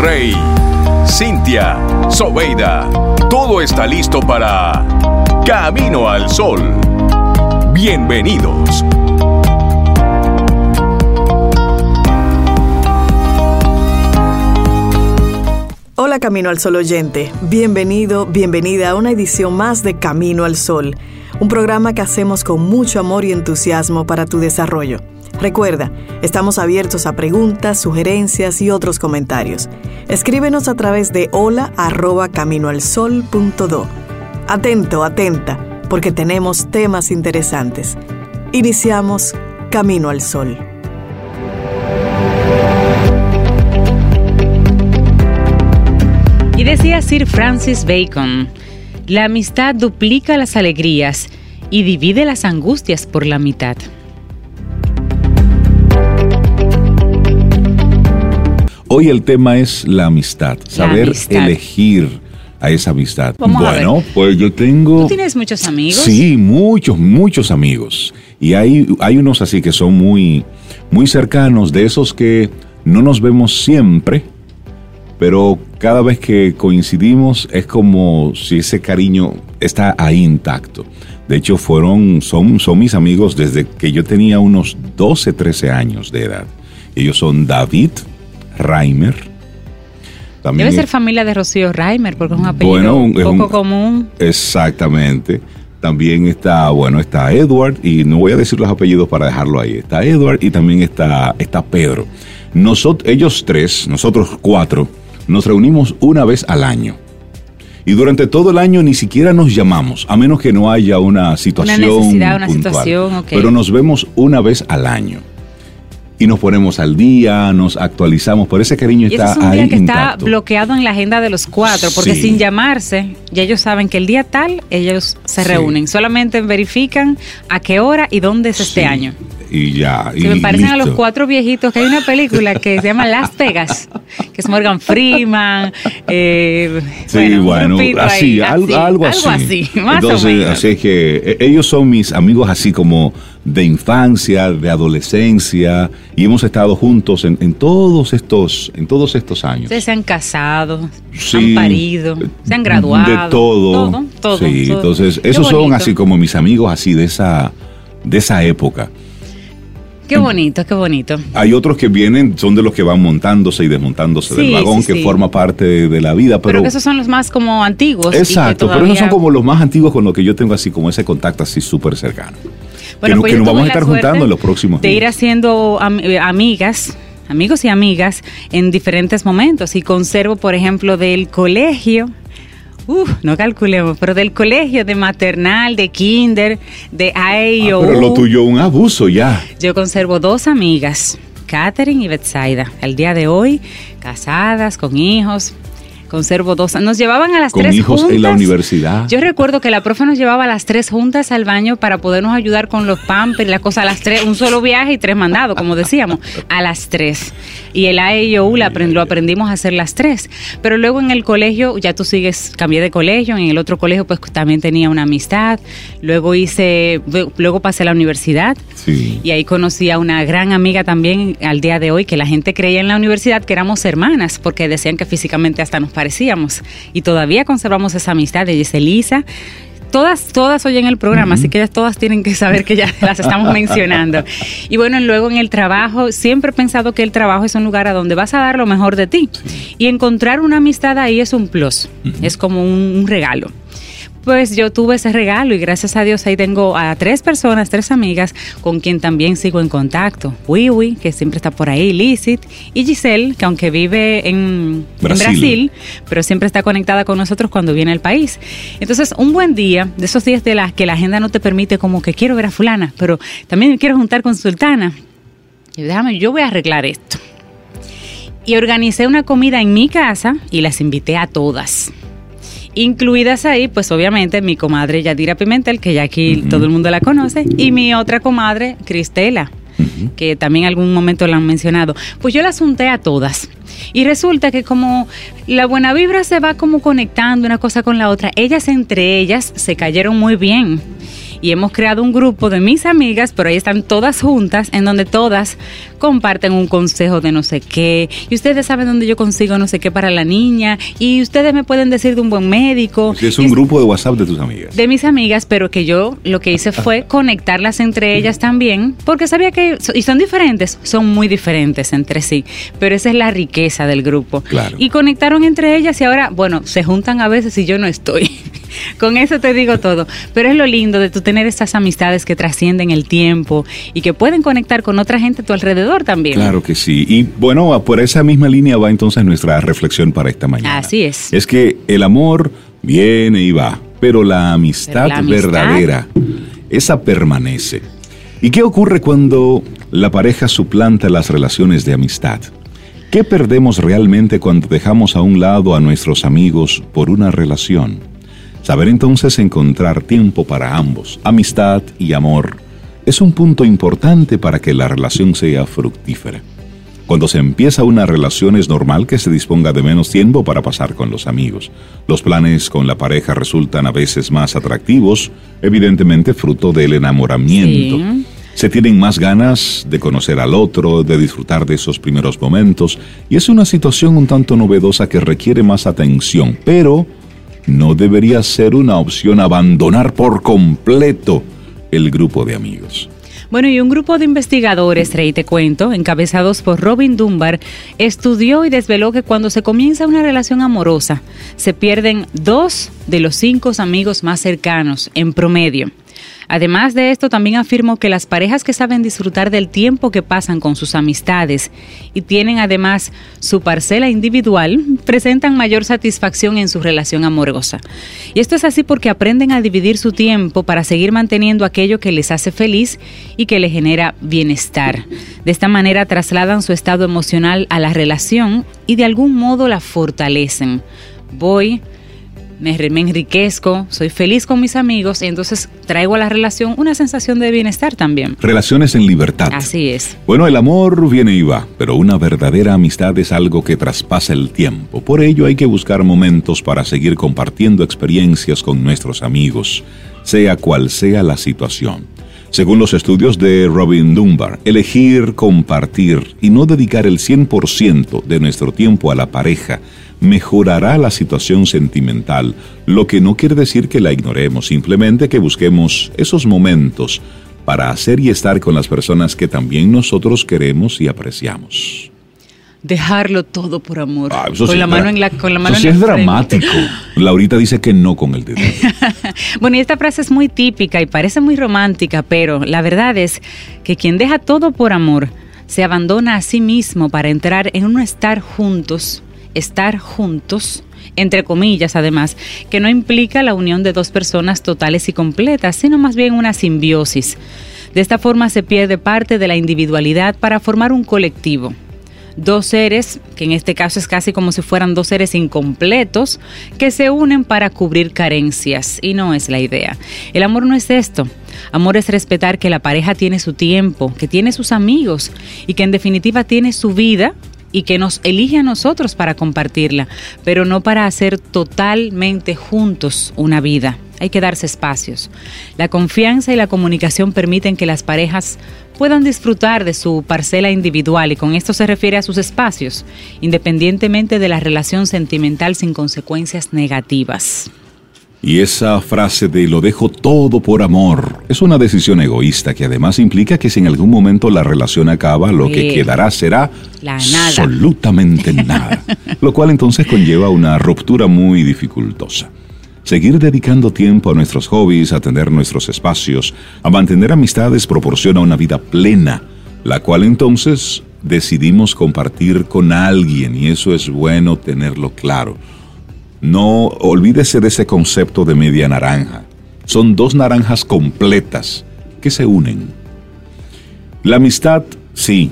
Rey, Cintia, Sobeida, todo está listo para Camino al Sol. Bienvenidos. Hola Camino al Sol oyente, bienvenido, bienvenida a una edición más de Camino al Sol, un programa que hacemos con mucho amor y entusiasmo para tu desarrollo. Recuerda, estamos abiertos a preguntas, sugerencias y otros comentarios. Escríbenos a través de hola arroba caminoalsol.do. Atento, atenta, porque tenemos temas interesantes. Iniciamos Camino al Sol. Y decía Sir Francis Bacon, la amistad duplica las alegrías y divide las angustias por la mitad. Hoy el tema es la amistad, saber elegir a esa amistad. bueno, pues yo tengo... ¿Tú tienes muchos amigos? Sí, muchos, muchos amigos. Y hay, hay unos así que son muy, muy cercanos, de esos que no nos vemos siempre, pero cada vez que coincidimos es como si ese cariño está ahí intacto. De hecho, fueron, son, son mis amigos desde que yo tenía unos 12, 13 años de edad. Ellos son David, Reimer. Debe ser familia de Rocío Reimer, porque es un apellido un, poco común. Exactamente. También está, bueno, está Edward, y no voy a decir los apellidos para dejarlo ahí. Está Edward y también está, está Pedro. Nosotros, ellos tres, nosotros cuatro, nos reunimos una vez al año. Y durante todo el año ni siquiera nos llamamos, a menos que no haya una situación. Una necesidad, una situación, Pero nos vemos una vez al año y nos ponemos al día, nos actualizamos, por ese cariño y está es un día que está bloqueado en la agenda de los cuatro, porque sin llamarse, ya ellos saben que el día tal ellos se reúnen, solamente verifican a qué hora y dónde es este año. Y ya. y me parecen a los cuatro viejitos que hay una película que se llama Las Vegas, que es Morgan Freeman. Eh, sí, bueno, así, algo, algo, así. Entonces, Así que eh, ellos son mis amigos así como de infancia, de adolescencia, y hemos estado juntos en, todos estos, en todos estos años. Ustedes se han casado, han parido, se han graduado. De todo. Todo, Sí, entonces, esos son así como mis amigos así de esa, de esa época. Qué bonito, qué bonito. Hay otros que vienen, son de los que van montándose y desmontándose del vagón, que forma parte de, la vida. Pero, pero esos son los más como antiguos. Exacto, pero esos son como los más antiguos con los que yo tengo así como ese contacto así súper cercano que, pues nos vamos a estar juntando en los próximos De ir haciendo eh, amigas amigos y amigas en diferentes momentos y conservo, por ejemplo, del colegio, Uf, no calculemos, pero del colegio, de maternal, de kinder, de AEO. Ah, pero lo tuyo un abuso ya. Yo conservo dos amigas, Catherine y Betsaida. Al día de hoy, casadas, con hijos, Conservo dos. Nos llevaban a las tres hijos en la universidad. Yo recuerdo que la profe nos llevaba a las tres juntas al baño para podernos ayudar con los pampers, la cosa a las tres, un solo viaje y tres mandados, como decíamos, a las tres. Y el AEIOU lo aprendimos a hacer las tres. Pero luego en el colegio, ya tú sigues, cambié de colegio, en el otro colegio pues también tenía una amistad. Luego hice, luego pasé a la universidad. Y ahí conocí a una gran amiga también al día de hoy, que la gente creía en la universidad que éramos hermanas, porque decían que físicamente hasta nos parecíamos. Y todavía conservamos esa amistad. Ella es Elisa todas, todas oyen el programa, así que ellas todas tienen que saber que ya las estamos mencionando. Y bueno, luego en el trabajo, siempre he pensado que el trabajo es un lugar a donde vas a dar lo mejor de ti. Y encontrar una amistad ahí es un plus, es como un regalo pues yo tuve ese regalo y gracias a Dios ahí tengo a tres personas, tres amigas con quien también sigo en contacto. Wiwi, que siempre está por ahí, Licit, y Giselle, que aunque vive en Brasil. pero siempre está conectada con nosotros cuando viene al país. Entonces, un buen día, de esos días de las que la agenda no te permite como que quiero ver a fulana, pero también quiero juntar con Sultana. Y déjame, yo voy a arreglar esto. Y organicé una comida en mi casa y las invité a todas. Incluidas ahí, pues obviamente mi comadre Yadira Pimentel, que ya aquí todo el mundo la conoce, y mi otra comadre, Cristela, que también en algún momento la han mencionado. Pues yo las junté a todas. Y resulta que como la buena vibra se va como conectando una cosa con la otra, ellas entre ellas se cayeron muy bien y hemos creado un grupo de mis amigas, pero ahí están todas juntas, en donde todas comparten un consejo de no sé qué, y ustedes saben dónde yo consigo no sé qué para la niña, y ustedes me pueden decir de un buen médico. es un grupo de WhatsApp de tus amigas. De mis amigas, pero que yo lo que hice fue conectarlas entre ellas también, porque sabía que, y son diferentes, son muy diferentes entre sí, pero esa es la riqueza del grupo. Claro. Y conectaron entre ellas y ahora, bueno, se juntan a veces y yo no estoy. Con eso te digo todo. Pero es lo lindo de tú tener estas amistades que trascienden el tiempo y que pueden conectar con otra gente a tu alrededor también. Claro que sí. Y bueno, por esa misma línea va entonces nuestra reflexión para esta mañana. Así es. Es que el amor viene y va, pero la amistad, Pero la amistad- verdadera, esa permanece. ¿Y qué ocurre cuando la pareja suplanta las relaciones de amistad? ¿Qué perdemos realmente cuando dejamos a un lado a nuestros amigos por una relación? Saber entonces encontrar tiempo para ambos, amistad y amor, es un punto importante para que la relación sea fructífera. Cuando se empieza una relación es normal que se disponga de menos tiempo para pasar con los amigos. Los planes con la pareja resultan a veces más atractivos, evidentemente fruto del enamoramiento. Sí. Se tienen más ganas de conocer al otro, de disfrutar de esos primeros momentos, y es una situación un tanto novedosa que requiere más atención, pero no debería ser una opción abandonar por completo el grupo de amigos. Bueno, y un grupo de investigadores, Rey, te cuento, encabezados por Robin Dunbar, estudió y desveló que cuando se comienza una relación amorosa, se pierden dos de los cinco amigos más cercanos en promedio. Además de esto, también afirmó que las parejas que saben disfrutar del tiempo que pasan con sus amistades y tienen además su parcela individual, presentan mayor satisfacción en su relación amorosa. Y esto es así porque aprenden a dividir su tiempo para seguir manteniendo aquello que les hace feliz y que les genera bienestar. De esta manera trasladan su estado emocional a la relación y de algún modo la fortalecen. Voy, me, me enriquezco, soy feliz con mis amigos y entonces traigo a la relación una sensación de bienestar también. Relaciones en libertad. Así es. Bueno, el amor viene y va, pero una verdadera amistad es algo que traspasa el tiempo. Por ello hay que buscar momentos para seguir compartiendo experiencias con nuestros amigos, sea cual sea la situación. Según los estudios de Robin Dunbar, elegir compartir y no dedicar el 100% de nuestro tiempo a la pareja mejorará la situación sentimental, lo que no quiere decir que la ignoremos, simplemente que busquemos esos momentos para hacer y estar con las personas que también nosotros queremos y apreciamos. Dejarlo todo por amor. Ah, con sí la es mano en la con la mano eso sí en es la frente. dramático. Laurita dice que no con el dedo. Bueno, y esta frase es muy típica y parece muy romántica, pero la verdad es que quien deja todo por amor se abandona a sí mismo para entrar en un estar juntos, estar juntos, entre comillas además, que no implica la unión de dos personas totales y completas, sino más bien una simbiosis. De esta forma se pierde parte de la individualidad para formar un colectivo dos seres, que en este caso es casi como si fueran dos seres incompletos, que se unen para cubrir carencias. Y no es la idea. El amor no es esto. Amor es respetar que la pareja tiene su tiempo, que tiene sus amigos y que en definitiva tiene su vida y que nos elige a nosotros para compartirla, pero no para hacer totalmente juntos una vida. Hay que darse espacios. La confianza y la comunicación permiten que las parejas puedan disfrutar de su parcela individual y con esto se refiere a sus espacios, independientemente de la relación sentimental sin consecuencias negativas. Y esa frase de lo dejo todo por amor es una decisión egoísta que además implica que si en algún momento la relación acaba, lo que quedará será nada. absolutamente nada. lo cual entonces conlleva una ruptura muy dificultosa. Seguir dedicando tiempo a nuestros hobbies, a tener nuestros espacios, a mantener amistades proporciona una vida plena, la cual entonces decidimos compartir con alguien y eso es bueno tenerlo claro. No olvídese de ese concepto de media naranja. Son dos naranjas completas que se unen. La amistad, sí,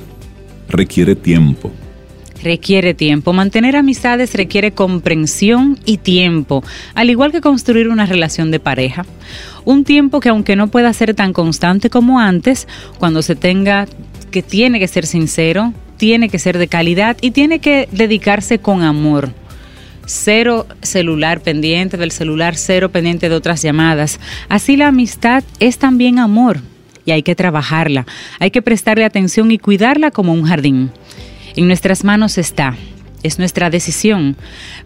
requiere tiempo. Requiere tiempo. Mantener amistades requiere comprensión y tiempo, al igual que construir una relación de pareja. Un tiempo que aunque no pueda ser tan constante como antes, cuando se tenga que tiene que ser sincero, tiene que ser de calidad y tiene que dedicarse con amor. Cero celular pendiente del celular, cero pendiente de otras llamadas. Así la amistad es también amor. y hay que trabajarla, hay que prestarle atención y cuidarla como un jardín. En nuestras manos está, es nuestra decisión.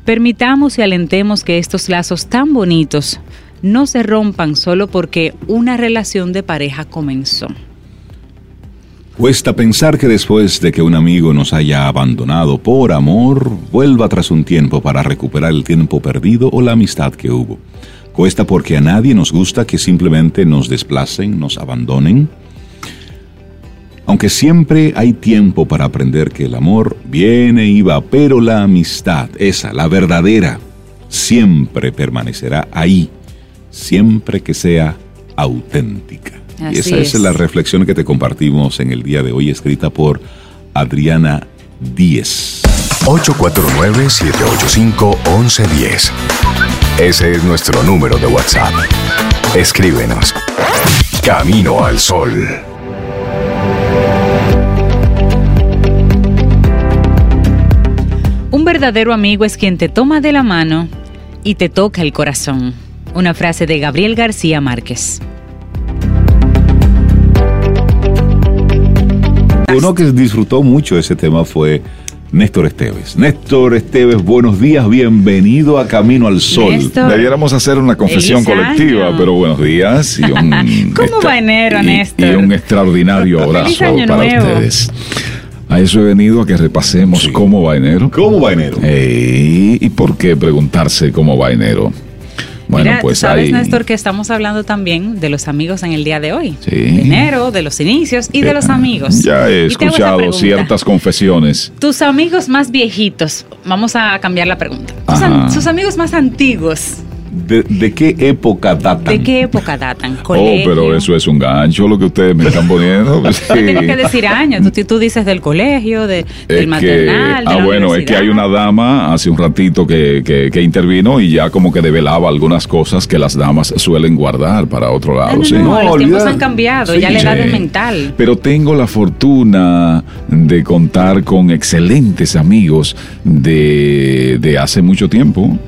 Permitamos y alentemos que estos lazos tan bonitos no se rompan solo porque una relación de pareja comenzó. Cuesta pensar que después de que un amigo nos haya abandonado por amor, vuelva tras un tiempo para recuperar el tiempo perdido o la amistad que hubo. Cuesta porque a nadie nos gusta que simplemente nos desplacen, nos abandonen. Aunque siempre hay tiempo para aprender que el amor viene y va, pero la amistad, esa, la verdadera, siempre permanecerá ahí, siempre que sea auténtica y esa es. la reflexión que te compartimos en el día de hoy, escrita por Adriana Díez. 849-785-1110. Ese es nuestro número de WhatsApp. Escríbenos. Camino al Sol. Un verdadero amigo es quien te toma de la mano y te toca el corazón. Una frase de Gabriel García Márquez. Uno que disfrutó mucho ese tema fue Néstor Esteves. Néstor Esteves, buenos días, bienvenido a Camino al Sol. Debiéramos hacer una confesión colectiva, pero buenos días. Y un ¿Cómo va enero, Néstor? Y un extraordinario abrazo para ustedes. A eso he venido a que repasemos cómo va enero. ¿Cómo va enero? ¿Y por qué preguntarse cómo va enero? Bueno, pues sabes, Néstor, que estamos hablando también de los amigos en el día de hoy. Sí. De enero, de los inicios y de los amigos. Ya he escuchado ciertas confesiones. Tus amigos más viejitos, vamos a cambiar la pregunta. sus amigos más antiguos, de, qué época datan? ¿De qué época datan? Oh, pero eso es un gancho lo que ustedes me están poniendo. No tienes que decir años. Tú, dices del colegio, de, del maternal. ah, bueno, es que hay una dama hace un ratito que, que, intervino y ya como que develaba algunas cosas que las damas suelen guardar para otro lado. No, los tiempos han cambiado, ya la edad es mental. Pero tengo la fortuna de contar con excelentes amigos de, de hace mucho tiempo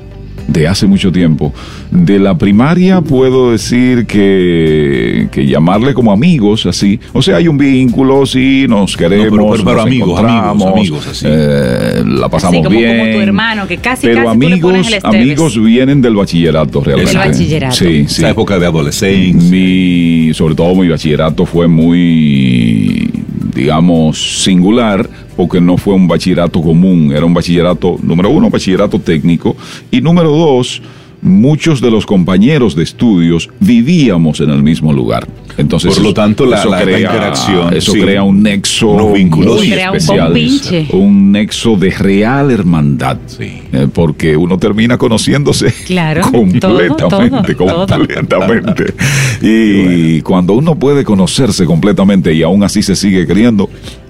de hace mucho tiempo. De la primaria puedo decir que, que llamarle como amigos, así. O sea, hay un vínculo, sí, nos queremos. pero, amigos, amigos, amigos, así. Eh, la pasamos como, bien. Como tu hermano, que casi, pero casi amigos, amigos vienen del bachillerato realmente. Del bachillerato. Sí, sí. Esa época de adolescencia. Mi, sobre todo mi bachillerato fue muy, digamos, singular porque no fue un bachillerato común, era un bachillerato, número uno, bachillerato técnico, y número dos, muchos de los compañeros de estudios vivíamos en el mismo lugar. Entonces, por lo tanto, la, eso crea, interacción, eso crea un nexo muy especial, un, un, nexo de real hermandad, eh, porque uno termina conociéndose completamente, completamente. Y cuando uno puede conocerse completamente y aún así se sigue queriendo,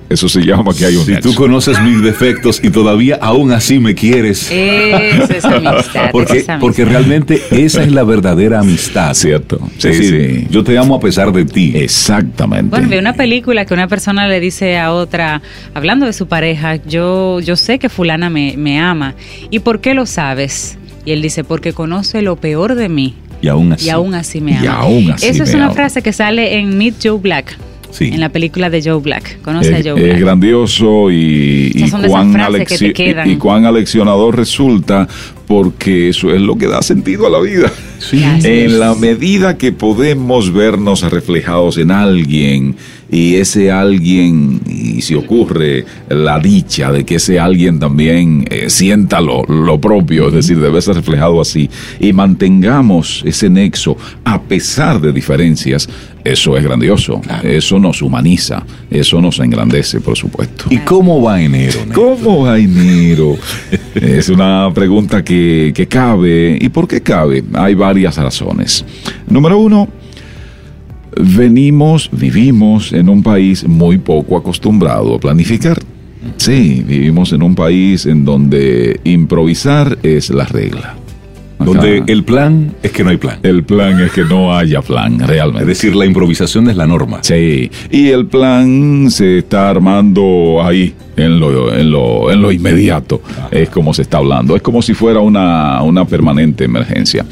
eso se llama que hay un Si tú conoces mis defectos y todavía aún así me quieres. Eso es amistad. porque, porque realmente esa es la verdadera amistad. Cierto. Sí, sí. Yo te amo a pesar de ti. Exactamente. Bueno, vi una película que una persona le dice a otra, hablando de su pareja, yo, yo sé que fulana me, me ama. ¿Y por qué lo sabes? Y él dice, porque conoce lo peor de mí. Y aún así. Y aún así me ama. Y aún así Eso es una frase que sale en Meet Joe Black. En la película de Joe Black. ¿Conoce a Joe Black? Es grandioso y, y, cuán y, cuán aleccionador resulta porque eso es lo que da sentido a la vida. en la medida que podemos vernos reflejados en alguien y ese alguien, y si ocurre la dicha de que ese alguien también eh, sienta lo, propio, es decir, debe ser reflejado así, y mantengamos ese nexo a pesar de diferencias, eso es grandioso, eso nos humaniza, eso nos engrandece, por supuesto. ¿Y cómo va enero? ¿Cómo va enero? es una pregunta que, que cabe. ¿Y por qué cabe? Hay varias razones. Número uno, venimos, vivimos en un país muy poco acostumbrado a planificar. Sí, vivimos en un país en donde improvisar es la regla. Donde el plan es que no hay plan. El plan es que no haya plan, realmente. Es decir, la improvisación es la norma. Sí, y el plan se está armando ahí, en lo, en lo, en lo inmediato, es como se está hablando. Es como si fuera una, una permanente emergencia.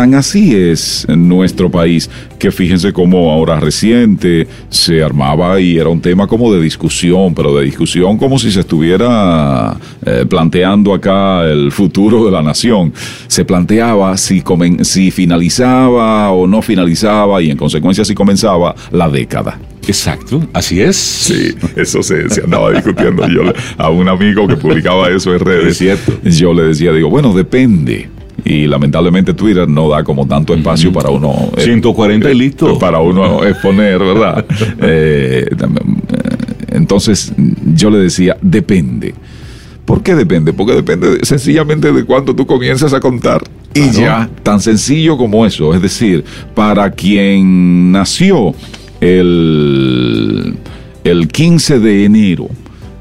Tan así es nuestro país que fíjense cómo ahora reciente se armaba y era un tema como de discusión, pero de discusión como si se estuviera eh, planteando acá el futuro de la nación. Se planteaba si, si finalizaba o no finalizaba y en consecuencia si comenzaba la década. Exacto, así es. Sí, eso se, andaba discutiendo yo a un amigo que publicaba eso en redes. Es cierto. Yo le decía, digo, bueno, depende y lamentablemente Twitter no da como tanto espacio para uno 140 eh, y listo para uno exponer verdad eh, eh, entonces yo le decía depende ¿Por qué depende? Porque depende sencillamente de cuánto tú comienzas a contar. Y ya, tan sencillo como eso. Es decir, para quien nació el, el 15 de enero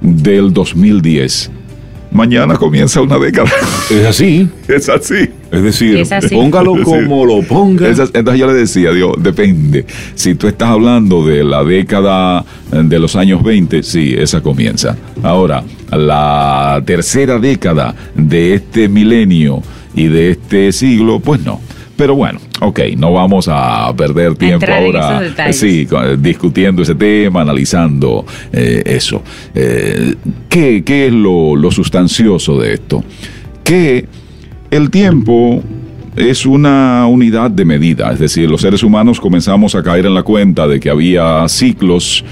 del 2010, mañana comienza una década. Es así. Es así. Es decir, póngalo como lo ponga. entonces yo le decía, Dios, depende. Si tú estás hablando de la década de los años 20, sí, esa comienza. Ahora, la tercera década de este milenio y de este siglo, pues no. Pero bueno, ok, no vamos a perder tiempo ahora sí, discutiendo ese tema, analizando eh, eso. Eh, ¿qué, es lo, lo sustancioso de esto? Que el tiempo es una unidad de medida, es decir, los seres humanos comenzamos a caer en la cuenta de que había ciclos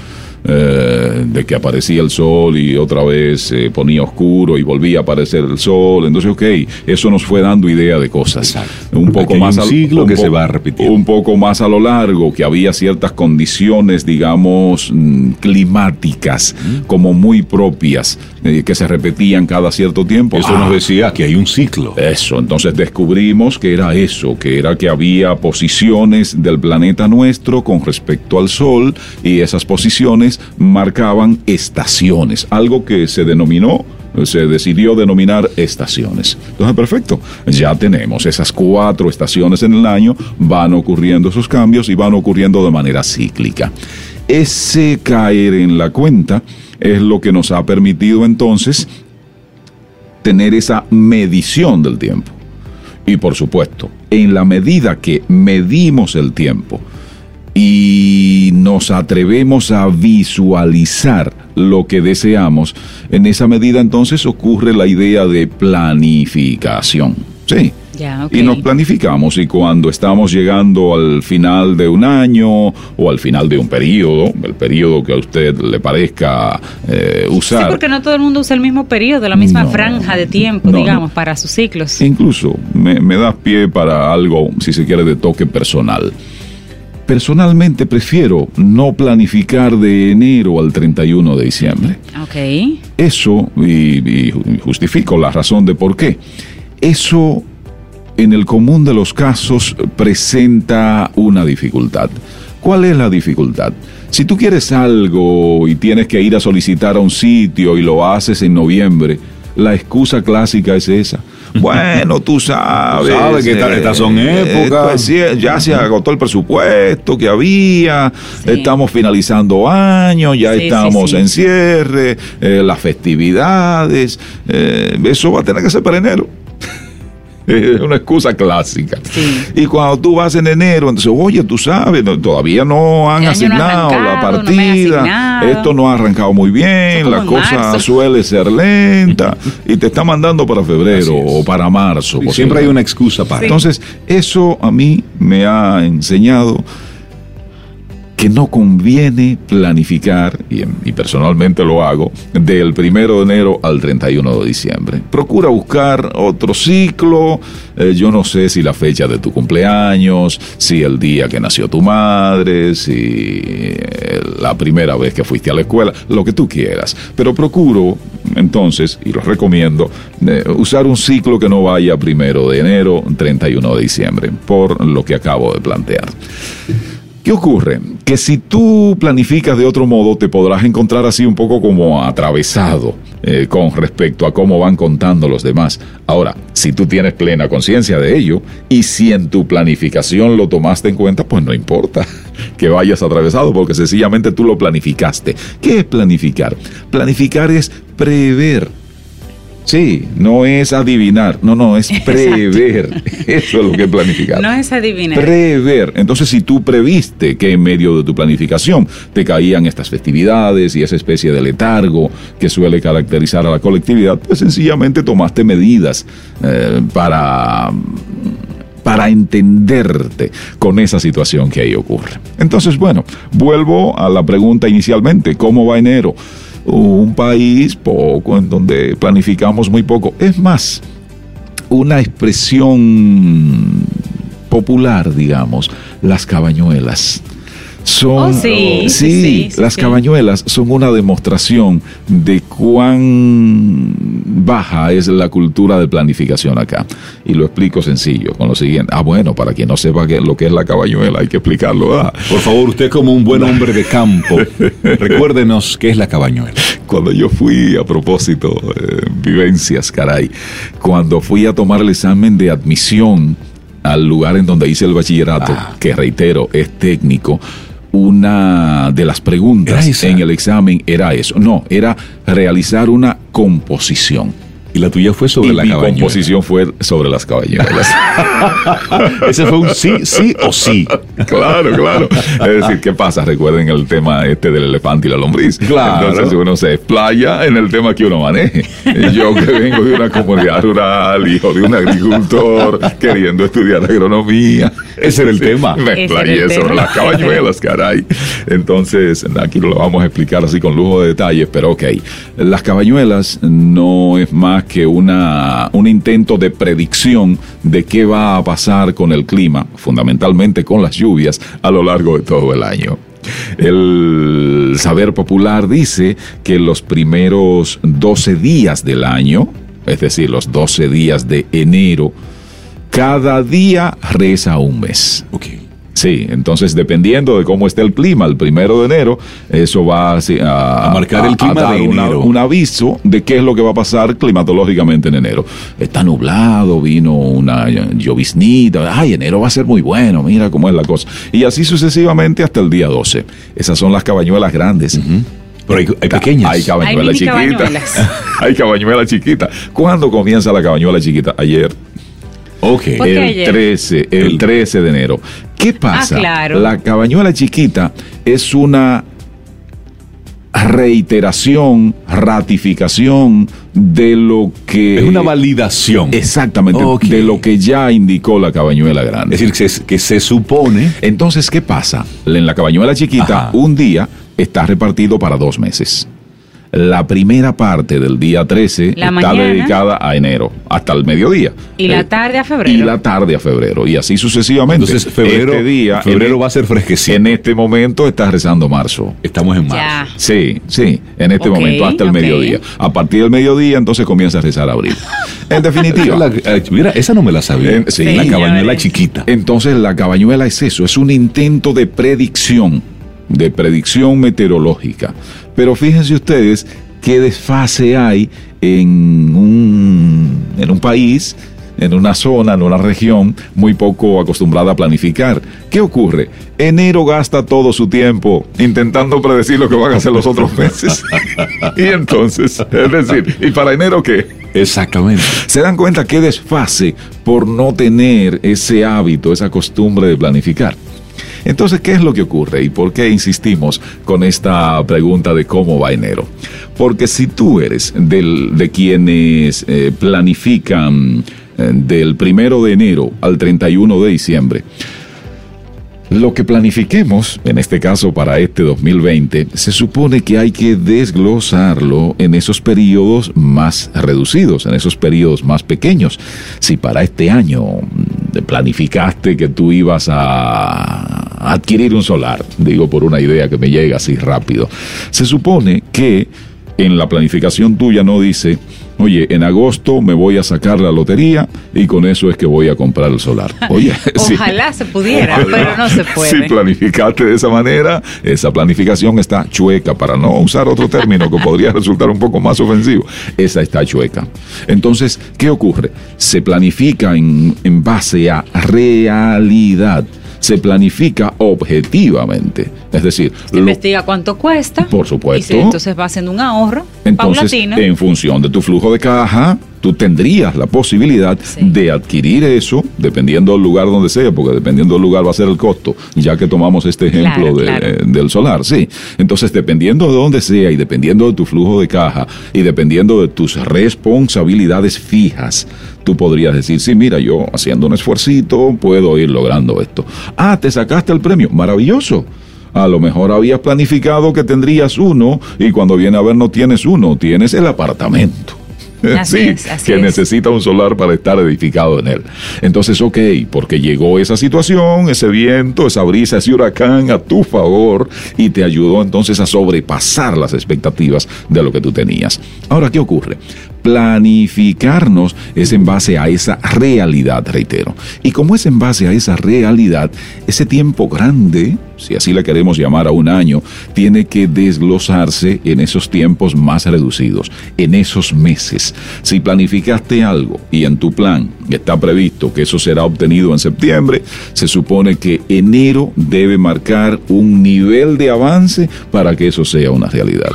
eh, de que aparecía el sol y otra vez se ponía oscuro y volvía a aparecer el sol. Entonces, ok, eso nos fue dando idea de cosas. Un poco más al, ciclo que se va repitiendo. Un poco más a lo largo, que había ciertas condiciones, digamos, mm, climáticas, como muy propias, eh, que se repetían cada cierto tiempo. Eso nos ah. decía que hay un ciclo. Eso, entonces descubrimos que era eso, que era que había posiciones del planeta nuestro con respecto al sol y esas posiciones marcaban estaciones, algo que se denominó se decidió denominar estaciones. Entonces, perfecto, ya tenemos esas cuatro estaciones en el año, van ocurriendo esos cambios y van ocurriendo de manera cíclica. Ese caer en la cuenta es lo que nos ha permitido entonces tener esa medición del tiempo. Y por supuesto, en la medida que medimos el tiempo, y nos atrevemos a visualizar lo que deseamos, en esa medida entonces ocurre la idea de planificación. Sí. Y nos planificamos y cuando estamos llegando al final de un año o al final de un periodo, el periodo que a usted le parezca eh, usar. Sí, porque no todo el mundo usa el mismo periodo, la misma franja de tiempo, digamos, para sus ciclos. Incluso me, me das pie para algo, si se quiere, de toque personal. Personalmente prefiero no planificar de enero al 31 de diciembre. Ok. Eso, y, justifico la razón de por qué, eso en el común de los casos presenta una dificultad. ¿Cuál es la dificultad? Si tú quieres algo y tienes que ir a solicitar a un sitio y lo haces en noviembre, la excusa clásica es esa. Bueno, tú sabes. sabes que estas son eh, épocas. ya se agotó el presupuesto que había. Estamos finalizando años, ya estamos en cierre, eh, las festividades. Eh, eso va a tener que ser para enero. Es una excusa clásica. Y cuando tú vas en enero, entonces, oye, tú sabes, todavía no han asignado la partida, esto no ha arrancado muy bien, la cosa suele ser lenta y te está mandando para febrero o para marzo. siempre hay una excusa para. Entonces, eso a mí me ha enseñado que no conviene planificar, y, personalmente lo hago, del primero de enero al 31 de diciembre. Procura buscar otro ciclo, eh, yo no sé si la fecha de tu cumpleaños, si el día que nació tu madre, si eh, la primera vez que fuiste a la escuela, lo que tú quieras. Pero procuro, entonces, y lo recomiendo, eh, usar un ciclo que no vaya primero de enero, 31 de diciembre, por lo que acabo de plantear. ¿Qué ocurre? que si tú planificas de otro modo te podrás encontrar así un poco como atravesado eh, con respecto a cómo van contando los demás. Ahora, si tú tienes plena conciencia de ello y si en tu planificación lo tomaste en cuenta, pues no importa que vayas atravesado porque sencillamente tú lo planificaste. ¿Qué es planificar? Planificar es prever Sí, no es adivinar, no, no, es prever. Eso es lo que es planificar. No es adivinar. Prever. Entonces, si tú previste que en medio de tu planificación te caían estas festividades y esa especie de letargo que suele caracterizar a la colectividad, pues sencillamente tomaste medidas eh, para para entenderte con esa situación que ahí ocurre. Entonces, bueno, vuelvo a la pregunta inicialmente, ¿cómo va enero? Un país poco, en donde planificamos muy poco. Es más, una expresión popular, digamos, las cabañuelas. Son, oh, sí, sí, las cabañuelas son una demostración de cuán baja es la cultura de planificación acá. Y lo explico sencillo, con lo siguiente. Ah, bueno, para quien no sepa qué, lo que es la cabañuela, hay que explicarlo. Ah. Por favor, usted como un buen hombre de campo, recuérdenos qué es la cabañuela. Cuando yo fui, a propósito, eh, vivencias, caray, cuando fui a tomar el examen de admisión al lugar en donde hice el bachillerato, ah. que reitero, es técnico, una de las preguntas en el examen era eso. No, era realizar una composición. Y la tuya fue sobre la mi composición fue sobre las cabañuelas. Ese fue un sí, sí o sí. Claro, claro. Es decir, ¿qué pasa? Recuerden el tema este del elefante y la lombriz. Claro. Entonces uno se explaya en el tema que uno maneje. Yo que vengo de una comunidad rural, hijo de un agricultor, queriendo estudiar agronomía. Ese era el tema. Me explayé sobre las cabañuelas, caray. Entonces, aquí lo vamos a explicar así con lujo de detalles, pero ok. Las cabañuelas no es más que una, un intento de predicción de qué va a pasar con el clima, fundamentalmente con las lluvias, a lo largo de todo el año. El saber popular dice que los primeros 12 días del año, es decir, los 12 días de enero, cada día reza un mes. Okay. Sí, entonces dependiendo de cómo esté el clima el primero de enero, eso va a, marcar el clima de enero. un aviso de qué es lo que va a pasar climatológicamente en enero. Está nublado, vino una lloviznita, ay, enero va a ser muy bueno, mira cómo es la cosa. Y así sucesivamente hasta el día 12. Esas son las cabañuelas grandes. Pero hay, pequeñas. Hay cabañuelas chiquitas. hay cabañuelas chiquitas. ¿Cuándo comienza la cabañuela chiquita? Ayer. Ok. El 13, el 13 de enero. ¿Qué pasa? Ah, claro. La cabañuela chiquita es una reiteración, ratificación de lo que... Es una validación. Exactamente, de lo que ya indicó la cabañuela grande. Es decir, que se, supone... Entonces, ¿qué pasa? En la cabañuela chiquita, un día está repartido para dos meses. La primera parte del día 13 está dedicada a enero, hasta el mediodía. Y la eh, tarde a febrero. Y la tarde a febrero. Y así sucesivamente. Entonces, febrero, este día, febrero va a ser fresquecito. En este momento está rezando marzo. Estamos en marzo. Sí, sí, en este momento, hasta el mediodía. A partir del mediodía, entonces comienza a rezar abril. En definitiva. Eh, mira, esa no me la sabía. sí, la cabañuela chiquita. Entonces, la cabañuela es eso, es un intento de predicción de predicción meteorológica. Pero fíjense ustedes qué desfase hay en un, en un país, en una zona, en una región muy poco acostumbrada a planificar. ¿Qué ocurre? Enero gasta todo su tiempo intentando predecir lo que van a hacer los otros meses. y entonces, es decir, ¿y para enero qué? Exactamente. Se dan cuenta qué desfase por no tener ese hábito, esa costumbre de planificar. Entonces, ¿qué es lo que ocurre y por qué insistimos con esta pregunta de cómo va enero? Porque si tú eres del, de quienes eh, planifican eh, del primero de enero al 31 de diciembre, lo que planifiquemos, en este caso para este 2020, se supone que hay que desglosarlo en esos periodos más reducidos, en esos periodos más pequeños. Si para este año planificaste que tú ibas a adquirir un solar, digo por una idea que me llega así rápido, se supone que en la planificación tuya no dice, oye, en agosto me voy a sacar la lotería y con eso es que voy a comprar el solar. Oye, ojalá se pudiera, pero no se puede. Si planificaste de esa manera, esa planificación está chueca, para no usar otro término que podría resultar un poco más ofensivo. Esa está chueca. Entonces, ¿qué ocurre? Se planifica en, en base a realidad se planifica objetivamente. Es decir, se investiga cuánto cuesta. Por supuesto. Y entonces va haciendo un ahorro entonces, En función de tu flujo de caja, tú tendrías la posibilidad de adquirir eso, dependiendo del lugar donde sea, porque dependiendo del lugar va a ser el costo, ya que tomamos este ejemplo del solar, sí. Entonces, dependiendo de dónde sea y dependiendo de tu flujo de caja y dependiendo de tus responsabilidades fijas, tú podrías decir, sí, mira, yo haciendo un esfuercito puedo ir logrando esto. Ah, te sacaste el premio, maravilloso. A lo mejor habías planificado que tendrías uno y cuando viene a ver no tienes uno, tienes el apartamento. sí, que necesita un solar para estar edificado en él. Entonces, ok, porque llegó esa situación, ese viento, esa brisa, ese huracán a tu favor y te ayudó entonces a sobrepasar las expectativas de lo que tú tenías. Ahora, ¿qué ocurre? Planificarnos es en base a esa realidad, reitero. Y como es en base a esa realidad, ese tiempo grande, si así la queremos llamar a un año, tiene que desglosarse en esos tiempos más reducidos, en esos meses. Si planificaste algo y en tu plan está previsto que eso será obtenido en septiembre, se supone que enero debe marcar un nivel de avance para que eso sea una realidad.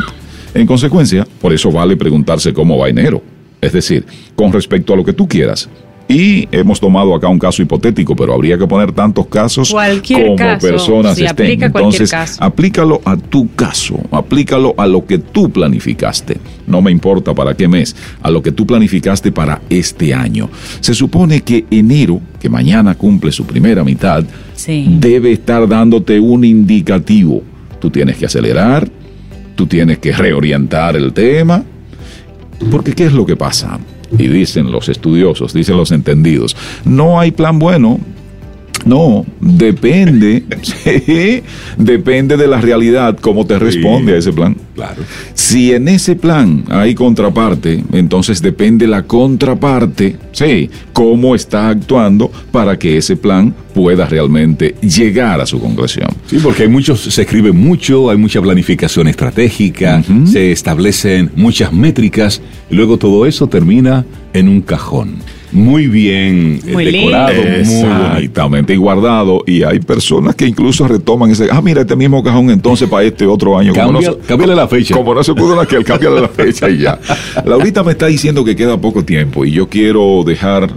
En consecuencia, por eso vale preguntarse cómo va enero. Es decir, con respecto a lo que tú quieras. Y hemos tomado acá un caso hipotético, pero habría que poner tantos casos como personas estén. Entonces, aplícalo a tu caso, aplícalo a lo que tú planificaste. No me importa para qué mes, a lo que tú planificaste para este año. Se supone que enero, que mañana cumple su primera mitad, debe estar dándote un indicativo. Tú tienes que acelerar, tú tienes que reorientar el tema. Porque ¿qué es lo que pasa? Y dicen los estudiosos, dicen los entendidos, no hay plan bueno, no, depende, depende de la realidad, cómo te responde a ese plan. Claro. Si en ese plan hay contraparte, entonces depende la contraparte, sí, cómo está actuando para que ese plan pueda realmente llegar a su concreción. Sí, porque hay muchos, se escribe mucho, hay mucha planificación estratégica, se establecen muchas métricas, y luego todo eso termina en un cajón muy bien muy decorado, muy exactamente, y guardado. Y hay personas que incluso retoman ese, ah, mira, este mismo cajón entonces para este otro año. Cambia, la fecha. Como no se pudo la que el cambia la fecha y ya. Laurita me está diciendo que queda poco tiempo y yo quiero dejar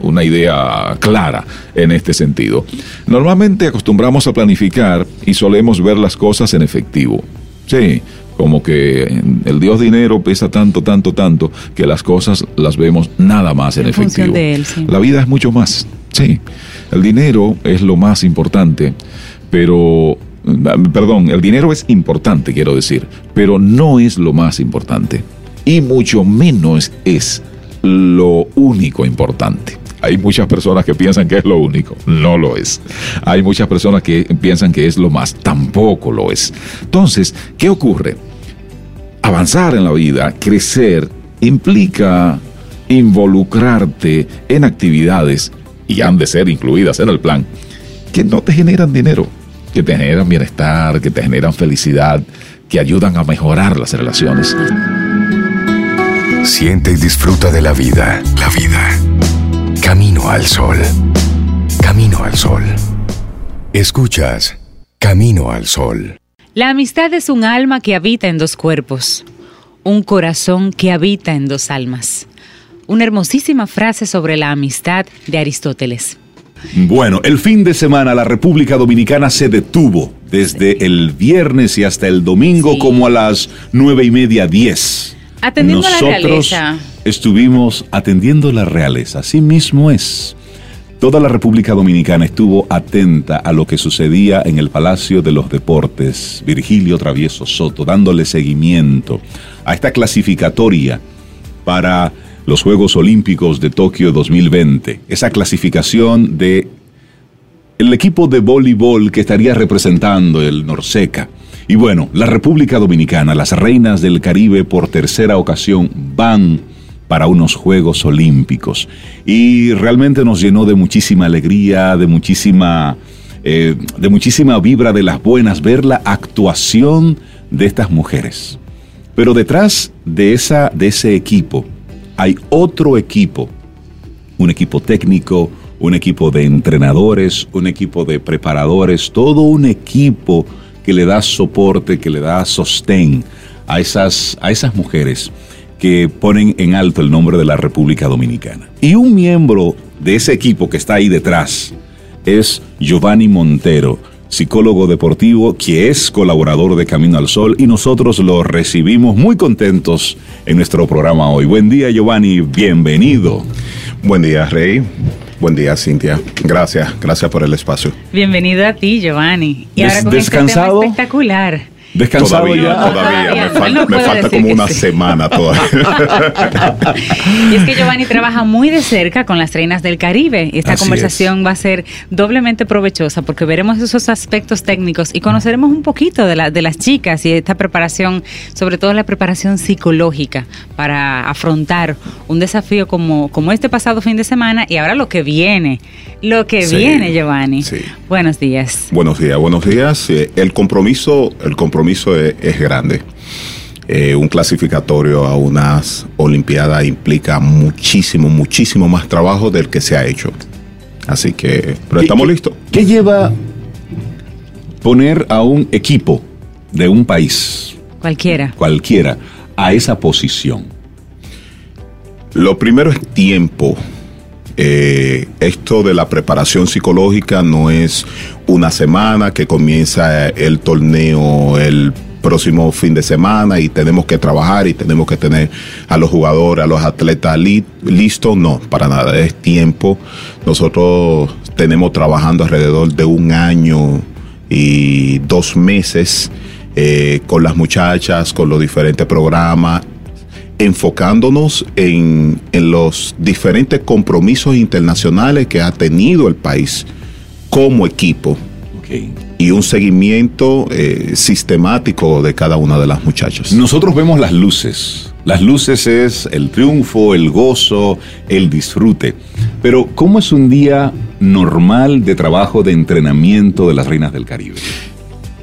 una idea clara en este sentido. Normalmente acostumbramos a planificar y solemos ver las cosas en efectivo. Sí, como que el Dios dinero pesa tanto, tanto, tanto, que las cosas las vemos nada más en, efectivo. La vida es mucho más, sí. El dinero es lo más importante, pero, perdón, el dinero es importante, quiero decir, pero no es lo más importante. Y mucho menos es lo único importante. Hay muchas personas que piensan que es lo único, no lo es. Hay muchas personas que piensan que es lo más, tampoco lo es. Entonces, ¿qué ocurre? Avanzar en la vida, crecer, implica involucrarte en actividades, y han de ser incluidas en el plan, que no te generan dinero, que te generan bienestar, que te generan felicidad, que ayudan a mejorar las relaciones. Siente y disfruta de la vida. La vida Camino al Sol. Camino al Sol. Escuchas Camino al Sol. La amistad es un alma que habita en dos cuerpos, un corazón que habita en dos almas. Una hermosísima frase sobre la amistad de Aristóteles. Bueno, el fin de semana la República Dominicana se detuvo desde el viernes y hasta el domingo como a las nueve y media, diez. Atendiendo a la realeza. Estuvimos atendiendo la realeza, así mismo es. Toda la República Dominicana estuvo atenta a lo que sucedía en el Palacio de los Deportes, Virgilio Travieso Soto, dándole seguimiento a esta clasificatoria para los Juegos Olímpicos de Tokio 2020. Esa clasificación de el equipo de voleibol que estaría representando el Norseca Y bueno, la República Dominicana, las reinas del Caribe por tercera ocasión van para unos Juegos Olímpicos. Y realmente nos llenó de muchísima alegría, de muchísima, eh, de muchísima vibra de las buenas ver la actuación de estas mujeres. Pero detrás de, esa, de ese equipo hay otro equipo, un equipo técnico, un equipo de entrenadores, un equipo de preparadores, todo un equipo que le da soporte, que le da sostén a esas, a esas mujeres que ponen en alto el nombre de la República Dominicana. Y un miembro de ese equipo que está ahí detrás es Giovanni Montero, psicólogo deportivo, que es colaborador de Camino al Sol y nosotros lo recibimos muy contentos en nuestro programa hoy. Buen día Giovanni, bienvenido. Buen día Rey. Buen día, Cintia. Gracias, gracias por el espacio. Bienvenido a ti, Giovanni. Y ahora con este tema espectacular. ¿Descansado todavía, ya? Todavía, me, falta como una semana todavía. y es que Giovanni trabaja muy de cerca con las reinas del Caribe. Esta conversación va a ser doblemente provechosa porque veremos esos aspectos técnicos y conoceremos un poquito de, la, de las chicas y esta preparación, sobre todo la preparación psicológica para afrontar un desafío como, como este pasado fin de semana y ahora lo que viene. Lo que viene, Giovanni. Buenos días. Buenos días, buenos días. Eh, el compromiso, el compromiso compromiso es, grande. Eh, un clasificatorio a unas Olimpiadas implica muchísimo, muchísimo más trabajo del que se ha hecho. Así que, pero estamos listos. ¿Qué lleva poner a un equipo de un país? Cualquiera. Cualquiera, a esa posición. Lo primero es tiempo. Eh, esto de la preparación psicológica no es una semana que comienza el torneo el próximo fin de semana y tenemos que trabajar y tenemos que tener a los jugadores, a los atletas listos. No, para nada, es tiempo. Nosotros tenemos trabajando alrededor de un año y dos meses eh, con las muchachas, con los diferentes programas enfocándonos en, los diferentes compromisos internacionales que ha tenido el país como equipo. Y un seguimiento eh, sistemático de cada una de las muchachas. Nosotros vemos las luces. Las luces es el triunfo, el gozo, el disfrute. Pero ¿cómo es un día normal de trabajo de entrenamiento de las Reinas del Caribe?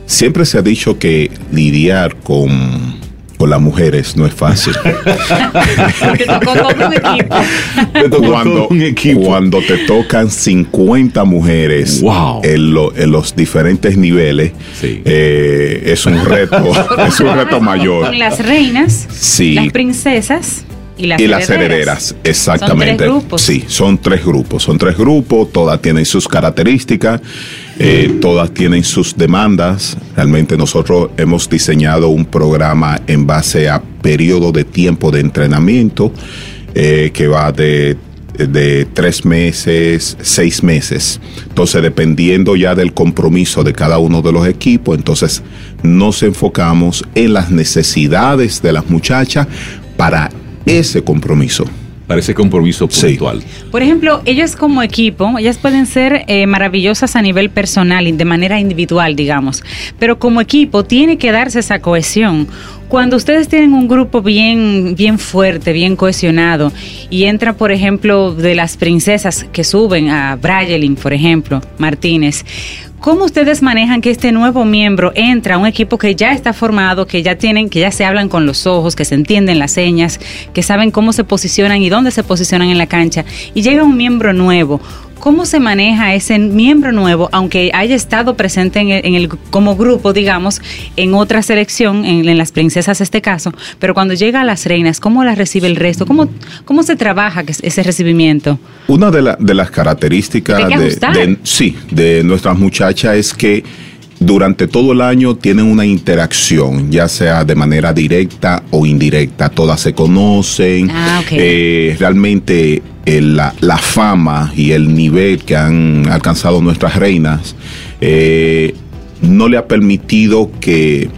Siempre se ha dicho que lidiar con con las mujeres no es fácil. te tocó todo un equipo. Te tocó cuando, un equipo. Cuando te tocan 50 mujeres en, los diferentes niveles, eh, es un reto, es un reto mayor. Con las reinas, las princesas y las, herederas. exactamente. ¿Son tres grupos? Sí, son tres grupos. Son tres grupos, todas tienen sus características, eh, todas tienen sus demandas. Realmente nosotros hemos diseñado un programa en base a periodo de tiempo de entrenamiento eh, que va de de tres meses, seis meses. Entonces, dependiendo ya del compromiso de cada uno de los equipos, entonces nos enfocamos en las necesidades de las muchachas para ese compromiso. Para ese compromiso puntual. Por ejemplo, ellas como equipo, ellas pueden ser eh, maravillosas a nivel personal, y de manera individual, digamos, pero como equipo tiene que darse esa cohesión. Cuando ustedes tienen un grupo bien, bien fuerte, bien cohesionado, y entra, por ejemplo, de las princesas que suben a Brayelin, por ejemplo, Martínez, ¿Cómo ustedes manejan que este nuevo miembro entra a un equipo que ya está formado, que ya tienen, que ya se hablan con los ojos, que se entienden las señas, que saben cómo se posicionan y dónde se posicionan en la cancha, y llega un miembro nuevo? ¿Cómo se maneja ese miembro nuevo, aunque haya estado presente en el, como grupo, digamos, en otra selección, en, las princesas este caso, pero cuando llega a las reinas, ¿cómo las recibe el resto? ¿Cómo, cómo se trabaja ese recibimiento? Una de, de las características de, sí, de nuestras muchachas es que durante todo el año tienen una interacción, ya sea de manera directa o indirecta. Todas se conocen. Ah, eh, realmente eh, la, fama y el nivel que han alcanzado nuestras reinas eh, no le ha permitido que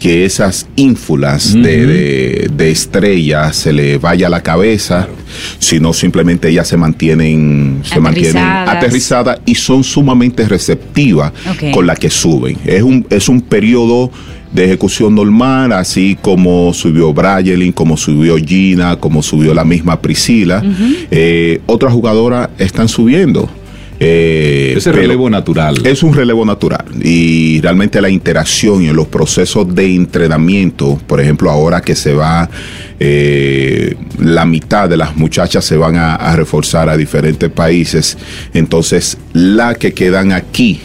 que esas ínfulas de, estrellas se le vaya a la cabeza, sino simplemente ellas se mantienen, se mantienen aterrizadas y son sumamente receptivas con la que suben. Es un, es un periodo de ejecución normal, así como subió Brayelin, como subió Gina, como subió la misma Priscila. Eh, otras jugadoras están subiendo. Eh, Ese relevo natural. Es un relevo natural y realmente la interacción y los procesos de entrenamiento, por ejemplo, ahora que se va, eh, la mitad de las muchachas se van a, reforzar a diferentes países, entonces la que quedan aquí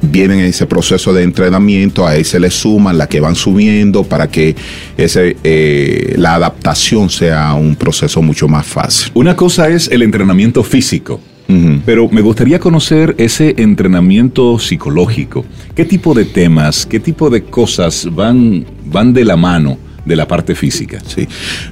vienen en ese proceso de entrenamiento, a ese le suman la que van subiendo para que ese, eh, la adaptación sea un proceso mucho más fácil. Una cosa es el entrenamiento físico pero me gustaría conocer ese entrenamiento psicológico. ¿Qué tipo de temas, qué tipo de cosas van, van de la mano? de la parte física. Sí.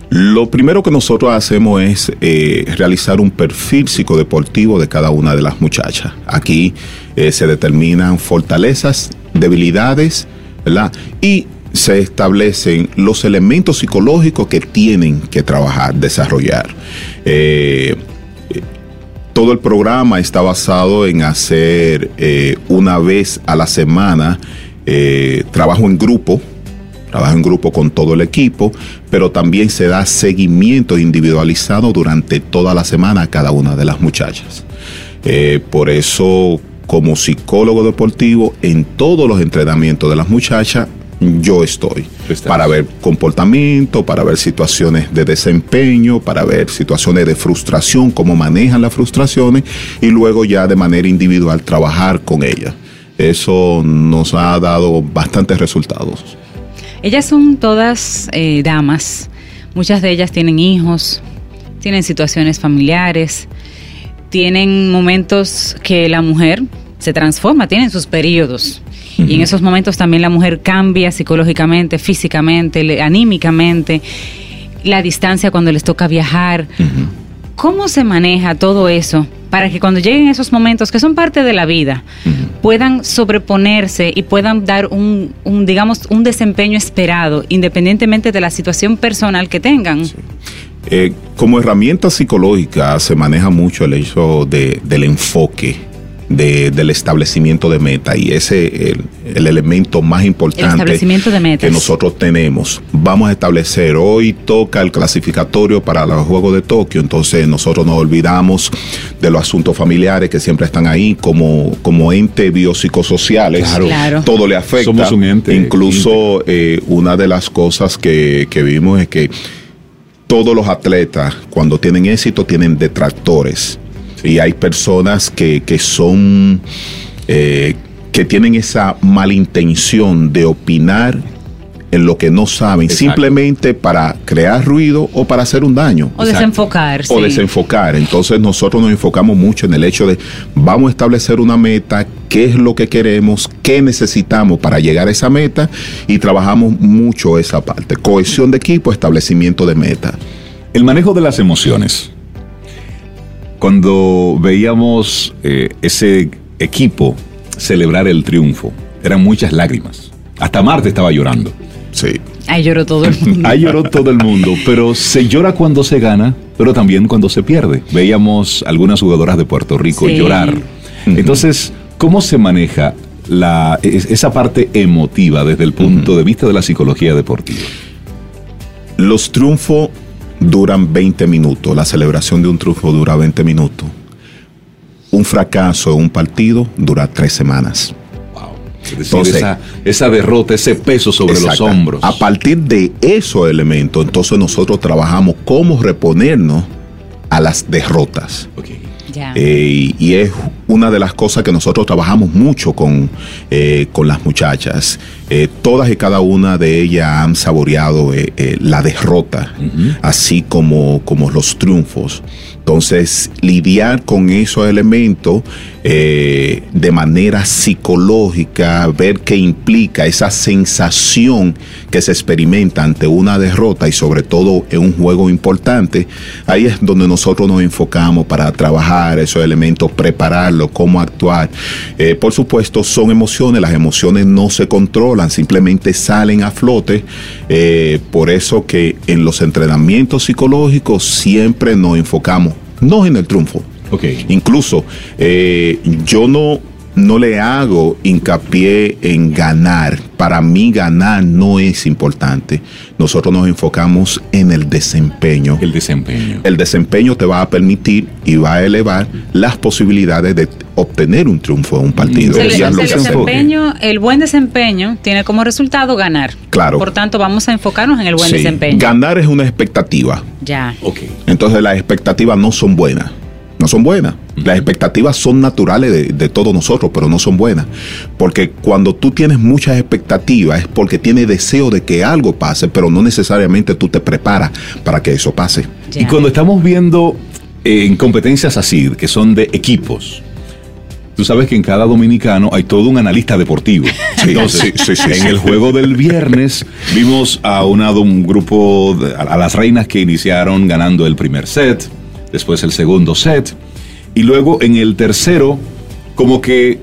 Lo primero que nosotros hacemos es eh, realizar un perfil psicodeportivo de cada una de las muchachas. Aquí eh, se determinan fortalezas, debilidades, ¿verdad? Y se establecen los elementos psicológicos que tienen que trabajar, desarrollar. Eh, todo el programa está basado en hacer eh, una vez a la semana eh, trabajo en grupo, trabajo en grupo con todo el equipo, pero también se da seguimiento individualizado durante toda la semana a cada una de las muchachas. Eh, por eso, como psicólogo deportivo, en todos los entrenamientos de las muchachas yo estoy. Para ver comportamiento, para ver situaciones de desempeño, para ver situaciones de frustración, cómo manejan las frustraciones y luego ya de manera individual trabajar con ellas. Eso nos ha dado bastantes resultados. Ellas son todas eh, damas, muchas de ellas tienen hijos, tienen situaciones familiares, tienen momentos que la mujer se transforma, tienen sus periodos. Y en esos momentos también la mujer cambia psicológicamente, físicamente, anímicamente, la distancia cuando les toca viajar. ¿Cómo se maneja todo eso para que cuando lleguen esos momentos que son parte de la vida, puedan sobreponerse y puedan dar un, digamos, un desempeño esperado, independientemente de la situación personal que tengan? Eh, como herramienta psicológica se maneja mucho el hecho de, del enfoque del establecimiento de meta y ese es el, elemento más importante que nosotros tenemos. Vamos a establecer, hoy toca el clasificatorio para los Juegos de Tokio, entonces nosotros nos olvidamos de los asuntos familiares que siempre están ahí como, como ente biopsicosociales. Claro. Todo le afecta. Somos un ente. Incluso eh, una de las cosas que, que vimos es que todos los atletas, cuando tienen éxito, tienen detractores y hay personas que, son, eh, que tienen esa malintención de opinar en lo que no saben, simplemente para crear ruido o para hacer un daño. O desenfocar. O desenfocar. Entonces nosotros nos enfocamos mucho en el hecho de vamos a establecer una meta, qué es lo que queremos, qué necesitamos para llegar a esa meta y trabajamos mucho esa parte. Cohesión de equipo, establecimiento de meta. El manejo de las emociones cuando veíamos eh, ese equipo celebrar el triunfo, eran muchas lágrimas. Hasta Marte estaba llorando. Sí. Ahí lloró todo el mundo. Ahí lloró todo el mundo, pero se llora cuando se gana, pero también cuando se pierde. Veíamos algunas jugadoras de Puerto Rico llorar. Entonces, ¿cómo se maneja la, esa parte emotiva desde el punto de vista de la psicología deportiva? Los triunfos duran 20 minutos, la celebración de un triunfo dura 20 minutos. Un fracaso en un partido dura tres semanas. entonces, esa, derrota, ese peso sobre los hombros. A partir de esos elementos, entonces nosotros trabajamos cómo reponernos a las derrotas. Eh, y, es una de las cosas que nosotros trabajamos mucho con, eh, con las muchachas. Eh, todas y cada una de ellas han saboreado la derrota, así como, como los triunfos. Entonces, lidiar con esos elementos eh, de manera psicológica, ver qué implica esa sensación que se experimenta ante una derrota y sobre todo en un juego importante, ahí es donde nosotros nos enfocamos para trabajar esos elementos, prepararlo hacerlo, cómo actuar. Eh, por supuesto, son emociones, las emociones no se controlan, simplemente salen a flote. Eh, por eso que en los entrenamientos psicológicos siempre nos enfocamos, no en el triunfo. Okay. Incluso eh, yo no no le hago hincapié en ganar. Para mí ganar no es importante. Nosotros nos enfocamos en el desempeño. El desempeño. El desempeño te va a permitir y va a elevar las posibilidades de obtener un triunfo en un partido. el, desempeño, el buen desempeño tiene como resultado ganar. Claro. Por tanto, vamos a enfocarnos en el buen desempeño. Ganar es una expectativa. Ya. Okay. Entonces las expectativas no son buenas no son buenas. Las expectativas son naturales de, todos nosotros, pero no son buenas. Porque cuando tú tienes muchas expectativas es porque tienes deseo de que algo pase, pero no necesariamente tú te preparas para que eso pase. Y cuando estamos viendo eh, en competencias así, que son de equipos, Tú sabes que en cada dominicano hay todo un analista deportivo. Entonces, en el juego del viernes vimos a un grupo, a las reinas que iniciaron ganando el primer set, después el segundo set, y luego en el tercero, como que,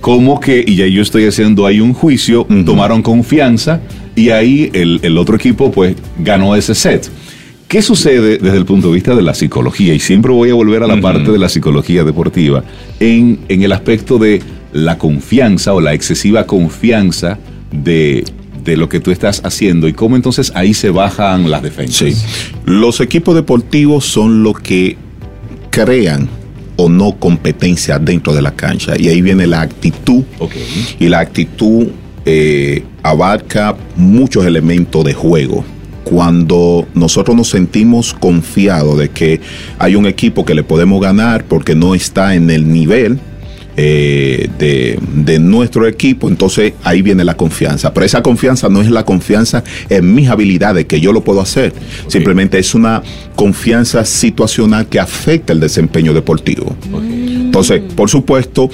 como que, y ya yo estoy haciendo ahí un juicio, tomaron confianza y ahí el, otro equipo pues ganó ese set. ¿Qué sucede desde el punto de vista de la psicología? Y siempre voy a volver a la parte de la psicología deportiva, en, en el aspecto de la confianza o la excesiva confianza de, de lo que tú estás haciendo y cómo entonces ahí se bajan las defensas. Sí. Los equipos deportivos son los que crean o no competencia dentro de la cancha. Y ahí viene la actitud. Y la actitud eh, abarca muchos elementos de juego. Cuando nosotros nos sentimos confiados de que hay un equipo que le podemos ganar porque no está en el nivel, eh, de, nuestro equipo, entonces ahí viene la confianza. Pero esa confianza no es la confianza en mis habilidades, que yo lo puedo hacer. Simplemente es una confianza situacional que afecta el desempeño deportivo. Entonces, por supuesto,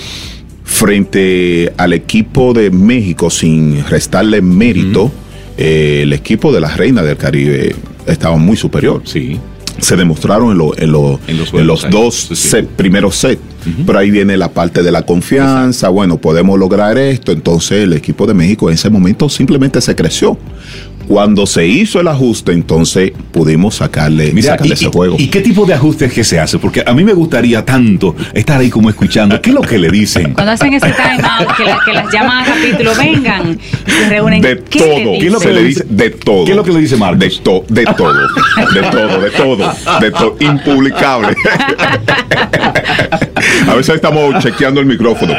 frente al equipo de México, sin restarle mérito, eh, el equipo de la Reina del Caribe estaba muy superior. Sí se demostraron en, los, dos primeros sets. Pero ahí viene la parte de la confianza, bueno, podemos lograr esto. Entonces el equipo de México en ese momento simplemente se creció. Cuando se hizo el ajuste, entonces pudimos sacarle, ese juego. ¿Y qué tipo de ajustes que se hace? Porque a mí me gustaría tanto estar ahí como escuchando. ¿Qué es lo que le dicen? Cuando hacen ese time out, que, las llaman a capítulo, vengan y se reúnen. De todo. ¿Qué es lo que le dice? De todo. ¿Qué es lo que le dice Marcos? De, to, de todo. De todo, de todo. De todo. Impublicable. a veces estamos chequeando el micrófono.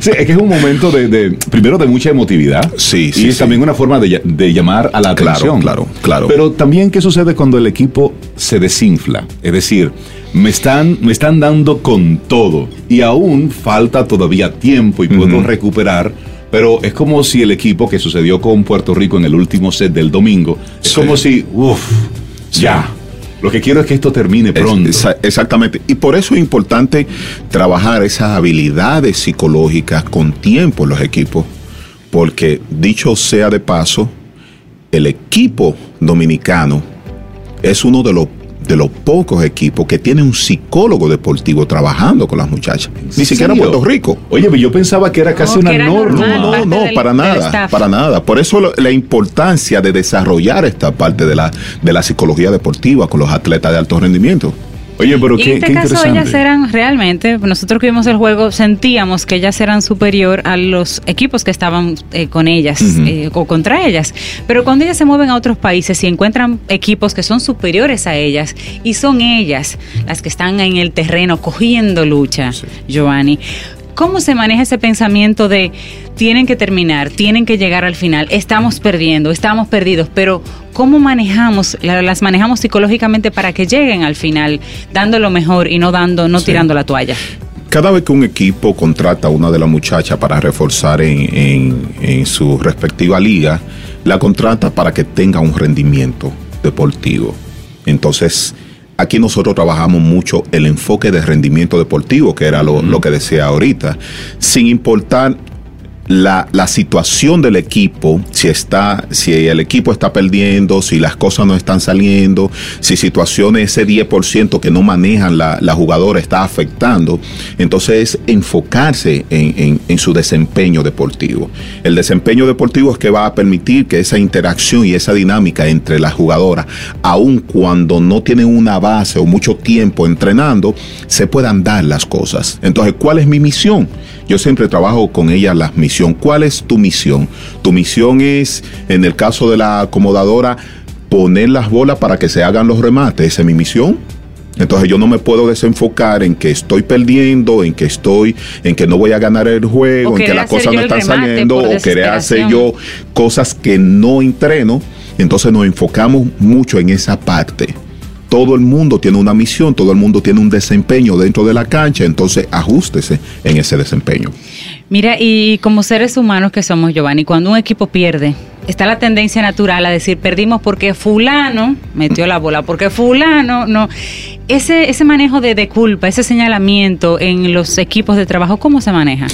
sí, es que es un momento de, de primero de mucha emotividad. Sí, sí. Y es también una forma de, llamar a la atención. Claro, claro, Pero también, ¿qué sucede cuando el equipo se desinfla? Es decir, me están, me están dando con todo y aún falta todavía tiempo y puedo recuperar. Pero es como si el equipo que sucedió con Puerto Rico en el último set del domingo, es como si, uff, ya. Lo que quiero es que esto termine pronto. exactamente. Y por eso es importante trabajar esas habilidades psicológicas con tiempo en los equipos porque dicho sea de paso, el equipo dominicano es uno de los de los pocos equipos que tiene un psicólogo deportivo trabajando con las muchachas. Ni siquiera Puerto Rico. Oye, yo pensaba que era casi una norma. no, no, no, para nada, para nada. Por eso la importancia de desarrollar esta parte de la, de la psicología deportiva con los atletas de alto rendimiento. Oye, pero qué, en este caso ellas eran realmente, nosotros que vimos el juego, sentíamos que ellas eran superior a los equipos que estaban eh, con ellas eh, o contra ellas. Pero cuando ellas se mueven a otros países y encuentran equipos que son superiores a ellas y son ellas las que están en el terreno cogiendo lucha, Giovanni, ¿Cómo se maneja ese pensamiento de tienen que terminar, tienen que llegar al final, estamos perdiendo, estamos perdidos, pero cómo manejamos, las manejamos psicológicamente para que lleguen al final, dando lo mejor y no dando, no tirando la toalla? Cada vez que un equipo contrata a una de las muchachas para reforzar en su respectiva liga, la contrata para que tenga un rendimiento deportivo. Entonces, Aquí nosotros trabajamos mucho el enfoque de rendimiento deportivo, que era lo, que decía ahorita, sin importar la, la, situación del equipo, si está, si el equipo está perdiendo, si las cosas no están saliendo, si situaciones, ese 10% que no manejan la, jugadora está afectando, entonces es enfocarse en, en, su desempeño deportivo. El desempeño deportivo es que va a permitir que esa interacción y esa dinámica entre las jugadoras, aun cuando no tienen una base o mucho tiempo entrenando, se puedan dar las cosas. Entonces, ¿cuál es mi misión? Yo siempre trabajo con ella la misión. ¿Cuál es tu misión? Tu misión es, en el caso de la acomodadora, poner las bolas para que se hagan los remates. Esa es mi misión. Entonces yo no me puedo desenfocar en que estoy perdiendo, en que estoy, en que no voy a ganar el juego, en que las cosas no están saliendo, o querer hacer yo cosas que no entreno. Entonces nos enfocamos mucho en esa parte todo el mundo tiene una misión, todo el mundo tiene un desempeño dentro de la cancha, entonces ajustese en ese desempeño. Mira, y como seres humanos que somos, Giovanni, cuando un equipo pierde, está la tendencia natural a decir perdimos porque fulano metió la bola, porque fulano no. Ese, ese manejo de, culpa, ese señalamiento en los equipos de trabajo, ¿cómo se maneja?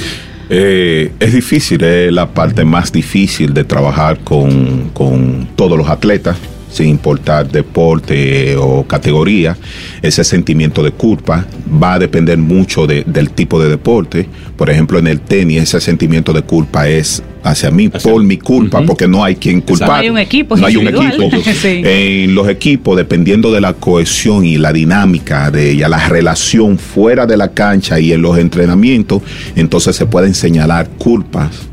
Eh, es difícil, es la parte más difícil de trabajar con, con todos los atletas sin importar deporte o categoría, ese sentimiento de culpa va a depender mucho del tipo de deporte. Por ejemplo, en el tenis, ese sentimiento de culpa es hacia mí por mi culpa, porque no hay quien culpar. No hay un equipo. No hay un equipo. En los equipos, dependiendo de la cohesión y la dinámica de ella, la relación fuera de la cancha y en los entrenamientos, entonces se pueden señalar culpas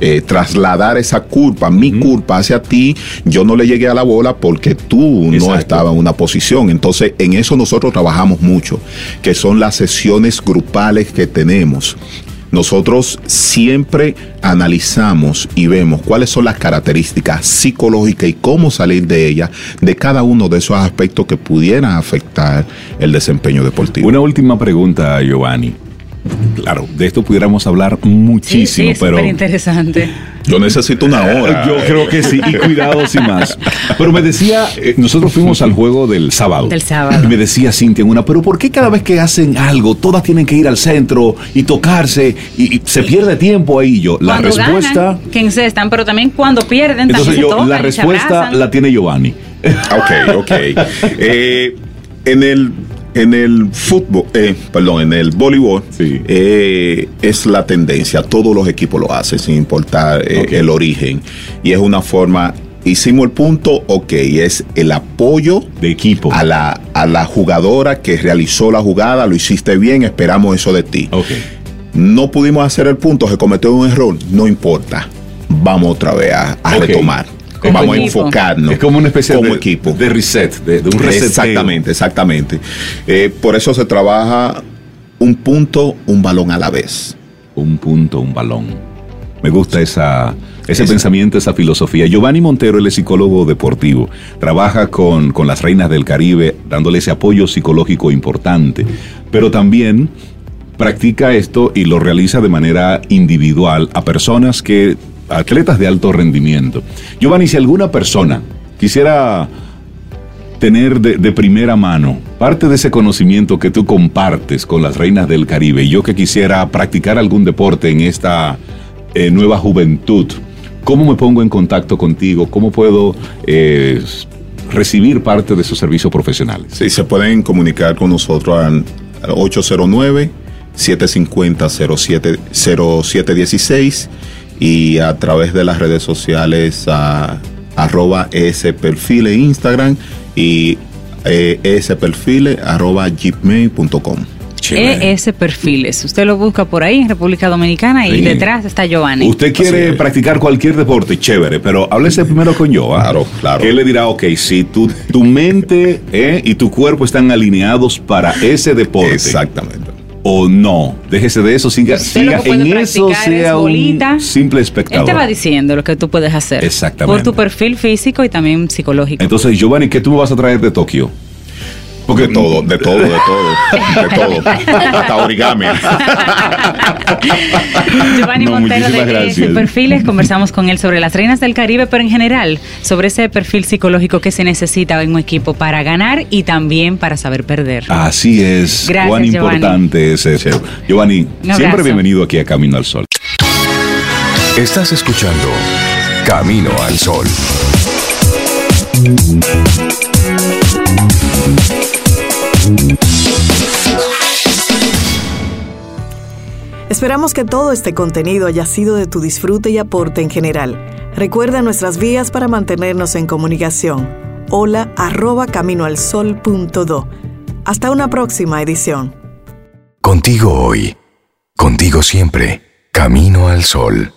eh, trasladar esa culpa, mi culpa hacia ti, yo no le llegué a la bola porque tú no estabas en una posición. Entonces, en eso nosotros trabajamos mucho, que son las sesiones grupales que tenemos. Nosotros siempre analizamos y vemos cuáles son las características psicológicas y cómo salir de ellas, de cada uno de esos aspectos que pudieran afectar el desempeño deportivo. Una última pregunta, Giovanni. Claro, de esto pudiéramos hablar muchísimo, sí, pero. interesante. Yo necesito una hora. Yo creo que sí, y cuidado sin más. Pero me decía, eh, nosotros fuimos al juego del sábado. Del sábado. Y me decía Cintia una, pero ¿por qué cada vez que hacen algo, todas tienen que ir al centro y tocarse y, se pierde tiempo ahí? Yo, la respuesta. Ganan, se están, pero también cuando pierden, Entonces yo, la respuesta la tiene Giovanni. Ok, ok. Eh, en el en el fútbol, eh, perdón, en el voleibol eh, es la tendencia, todos los equipos lo hacen sin importar eh, el origen. Y es una forma hicimos el punto, ok, es el apoyo de equipo. a la, a la jugadora que realizó la jugada, lo hiciste bien, esperamos eso de ti. No pudimos hacer el punto, se cometió un error, no importa, vamos otra vez a, retomar vamos a enfocarnos. Es como una especie como de, equipo. de reset, de, un reset. Exactamente, exactamente. Eh, por eso se trabaja un punto, un balón a la vez. Un punto, un balón. Me gusta esa, ese pensamiento, esa filosofía. Giovanni Montero, él es psicólogo deportivo. Trabaja con, con las reinas del Caribe, dándole ese apoyo psicológico importante. Pero también practica esto y lo realiza de manera individual a personas que atletas de alto rendimiento. Giovanni, si alguna persona quisiera tener de, primera mano parte de ese conocimiento que tú compartes con las reinas del Caribe y yo que quisiera practicar algún deporte en esta eh, nueva juventud, ¿cómo me pongo en contacto contigo? ¿Cómo puedo eh, recibir parte de esos servicios profesionales? Sí, se pueden comunicar con nosotros al 809 750 0716 y a través de las redes sociales a arroba ese perfil en Instagram y eh, ese perfil arroba gmail.com. ES Perfiles. Usted lo busca por ahí en República Dominicana y detrás está Giovanni. Usted quiere practicar cualquier deporte, chévere, pero háblese primero con Giovanni. Claro, claro. Que él le dirá, ok, si tu, tu mente eh, y tu cuerpo están alineados para ese deporte. Exactamente o no. Déjese de eso, siga, siga en eso, sea un simple espectador. Él te va diciendo lo que tú puedes hacer. Exactamente. Por tu perfil físico y también psicológico. Entonces, Giovanni, ¿qué tú me vas a traer de Tokio? Porque todo, de todo, de todo, de todo. Hasta origami. Giovanni Montero de Perfiles, conversamos con él sobre las reinas del Caribe, pero en general sobre ese perfil psicológico que se necesita en un equipo para ganar y también para saber perder. Así es. Gracias, Cuán importante es eso. Giovanni, siempre bienvenido aquí a Camino al Sol. Estás escuchando Camino al Sol. Esperamos que todo este contenido haya sido de tu disfrute y aporte en general. Recuerda nuestras vías para mantenernos en comunicación. Hola arroba caminoalsol.do. Hasta una próxima edición. Contigo hoy. Contigo siempre. Camino al sol.